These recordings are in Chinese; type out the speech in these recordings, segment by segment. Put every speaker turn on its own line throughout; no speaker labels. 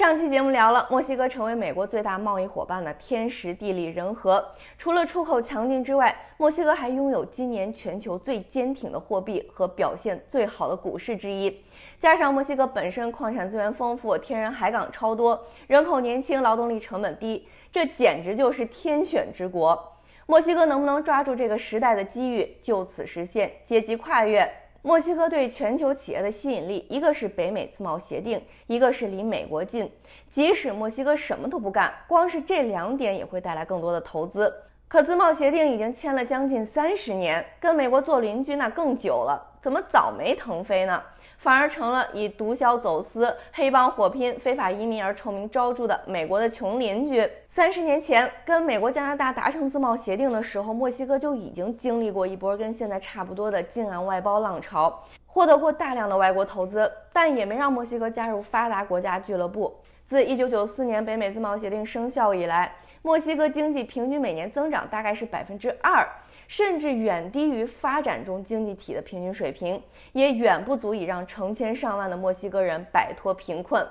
上期节目聊了墨西哥成为美国最大贸易伙伴的天时地利人和，除了出口强劲之外，墨西哥还拥有今年全球最坚挺的货币和表现最好的股市之一。加上墨西哥本身矿产资源丰富，天然海港超多，人口年轻，劳动力成本低，这简直就是天选之国。墨西哥能不能抓住这个时代的机遇，就此实现阶级跨越？墨西哥对全球企业的吸引力，一个是北美自贸协定，一个是离美国近。即使墨西哥什么都不干，光是这两点也会带来更多的投资。可自贸协定已经签了将近三十年，跟美国做邻居那更久了，怎么早没腾飞呢？反而成了以毒枭走私、黑帮火拼、非法移民而臭名昭著的美国的穷邻居。三十年前，跟美国、加拿大达成自贸协定的时候，墨西哥就已经经历过一波跟现在差不多的近岸外包浪潮，获得过大量的外国投资，但也没让墨西哥加入发达国家俱乐部。自一九九四年北美自贸协定生效以来，墨西哥经济平均每年增长大概是百分之二。甚至远低于发展中经济体的平均水平，也远不足以让成千上万的墨西哥人摆脱贫困。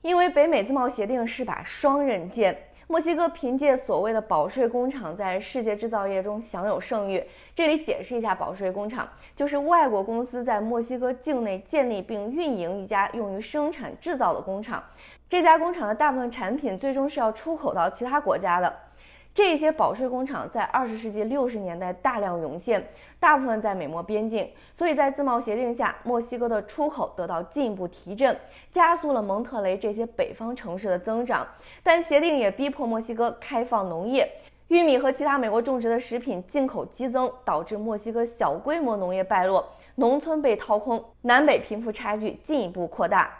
因为北美自贸协定是把双刃剑，墨西哥凭借所谓的保税工厂在世界制造业中享有盛誉。这里解释一下，保税工厂就是外国公司在墨西哥境内建立并运营一家用于生产制造的工厂，这家工厂的大部分产品最终是要出口到其他国家的。这些保税工厂在二十世纪六十年代大量涌现，大部分在美墨边境，所以在自贸协定下，墨西哥的出口得到进一步提振，加速了蒙特雷这些北方城市的增长。但协定也逼迫墨西哥开放农业，玉米和其他美国种植的食品进口激增，导致墨西哥小规模农业败落，农村被掏空，南北贫富差距进一步扩大。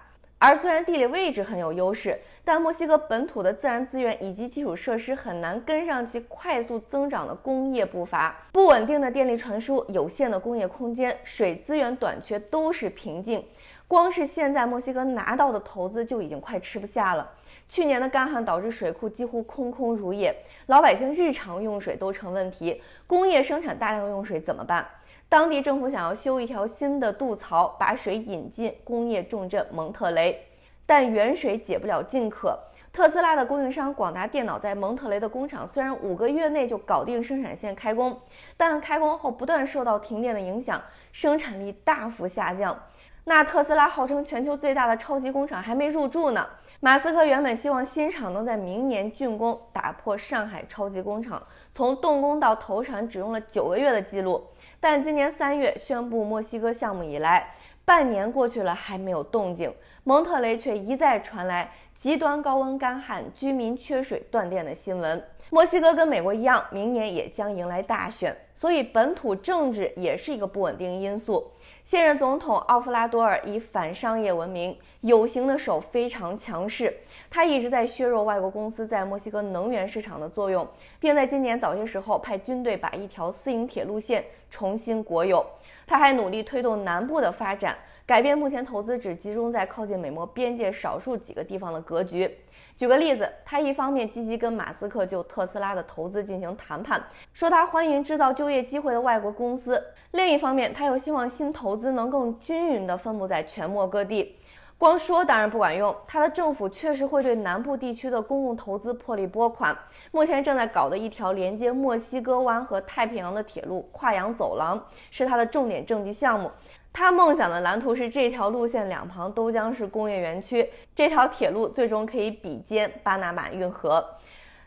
而虽然地理位置很有优势，但墨西哥本土的自然资源以及基础设施很难跟上其快速增长的工业步伐。不稳定的电力传输、有限的工业空间、水资源短缺都是瓶颈。光是现在墨西哥拿到的投资就已经快吃不下了。去年的干旱导致水库几乎空空如也，老百姓日常用水都成问题。工业生产大量用水怎么办？当地政府想要修一条新的渡槽，把水引进工业重镇蒙特雷，但远水解不了近渴。特斯拉的供应商广达电脑在蒙特雷的工厂虽然五个月内就搞定生产线开工，但开工后不断受到停电的影响，生产力大幅下降。那特斯拉号称全球最大的超级工厂还没入驻呢。马斯克原本希望新厂能在明年竣工，打破上海超级工厂从动工到投产只用了九个月的记录。但今年三月宣布墨西哥项目以来，半年过去了还没有动静，蒙特雷却一再传来极端高温干旱、居民缺水断电的新闻。墨西哥跟美国一样，明年也将迎来大选，所以本土政治也是一个不稳定因素。现任总统奥夫拉多尔以反商业闻名，有形的手非常强势。他一直在削弱外国公司在墨西哥能源市场的作用，并在今年早些时候派军队把一条私营铁路线重新国有。他还努力推动南部的发展，改变目前投资只集中在靠近美墨边界少数几个地方的格局。举个例子，他一方面积极跟马斯克就特斯拉的投资进行谈判，说他欢迎制造就业机会的外国公司；另一方面，他又希望新投资能更均匀地分布在全墨各地。光说当然不管用，他的政府确实会对南部地区的公共投资破例拨款。目前正在搞的一条连接墨西哥湾和太平洋的铁路跨洋走廊，是他的重点政绩项目。他梦想的蓝图是这条路线两旁都将是工业园区，这条铁路最终可以比肩巴拿马运河。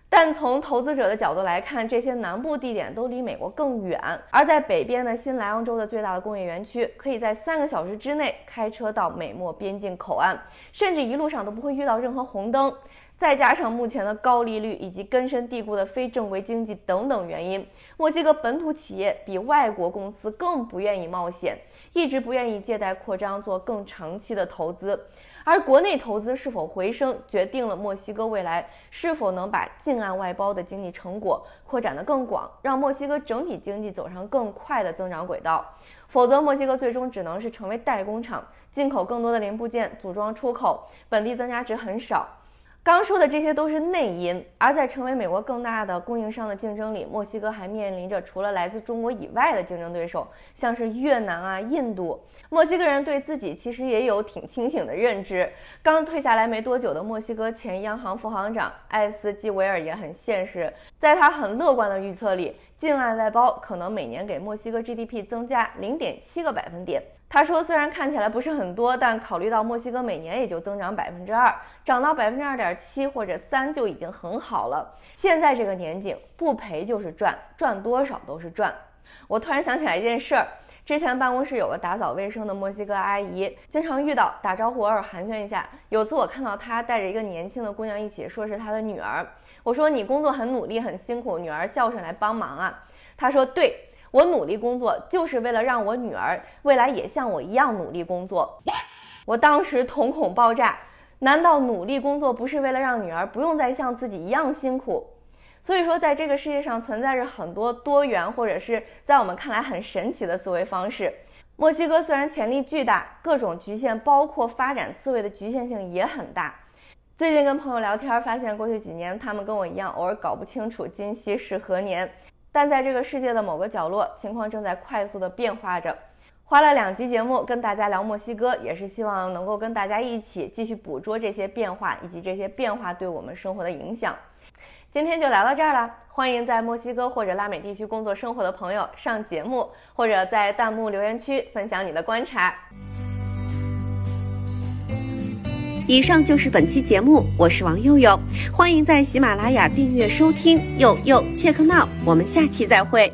但从投资者的角度来看，这些南部地点都离美国更远，而在北边的新莱昂州的最大的工业园区，可以在三个小时之内开车到美墨边境口岸，甚至一路上都不会遇到任何红灯。再加上目前的高利率以及根深蒂固的非正规经济等等原因，墨西哥本土企业比外国公司更不愿意冒险。一直不愿意借贷扩张，做更长期的投资，而国内投资是否回升，决定了墨西哥未来是否能把近岸外包的经济成果扩展得更广，让墨西哥整体经济走上更快的增长轨道。否则墨西哥最终只能是成为代工厂，进口更多的零部件组装出口，本地增加值很少。刚说的这些都是内因，而在成为美国更大的供应商的竞争里，墨西哥还面临着除了来自中国以外的竞争对手，像是越南啊、印度。墨西哥人对自己其实也有挺清醒的认知。刚退下来没多久的墨西哥前央行副行长艾斯基维尔也很现实，在他很乐观的预测里，境外外包可能每年给墨西哥 GDP 增加零点七个百分点。他说，虽然看起来不是很多，但考虑到墨西哥每年也就增长百分之二，涨到百分之二点七或者三就已经很好了。现在这个年景，不赔就是赚，赚多少都是赚。我突然想起来一件事儿，之前办公室有个打扫卫生的墨西哥阿姨，经常遇到，打招呼偶尔寒暄一下。有次我看到她带着一个年轻的姑娘一起，说是她的女儿。我说你工作很努力很辛苦，女儿孝顺来帮忙啊。她说对。我努力工作，就是为了让我女儿未来也像我一样努力工作。我当时瞳孔爆炸，难道努力工作不是为了让女儿不用再像自己一样辛苦？所以说，在这个世界上存在着很多多元，或者是在我们看来很神奇的思维方式。墨西哥虽然潜力巨大，各种局限，包括发展思维的局限性也很大。最近跟朋友聊天，发现过去几年他们跟我一样，偶尔搞不清楚今夕是何年。但在这个世界的某个角落，情况正在快速的变化着。花了两集节目跟大家聊墨西哥，也是希望能够跟大家一起继续捕捉这些变化以及这些变化对我们生活的影响。今天就聊到这儿了，欢迎在墨西哥或者拉美地区工作生活的朋友上节目，或者在弹幕留言区分享你的观察。
以上就是本期节目，我是王佑佑，欢迎在喜马拉雅订阅收听。佑佑切克闹，我们下期再会。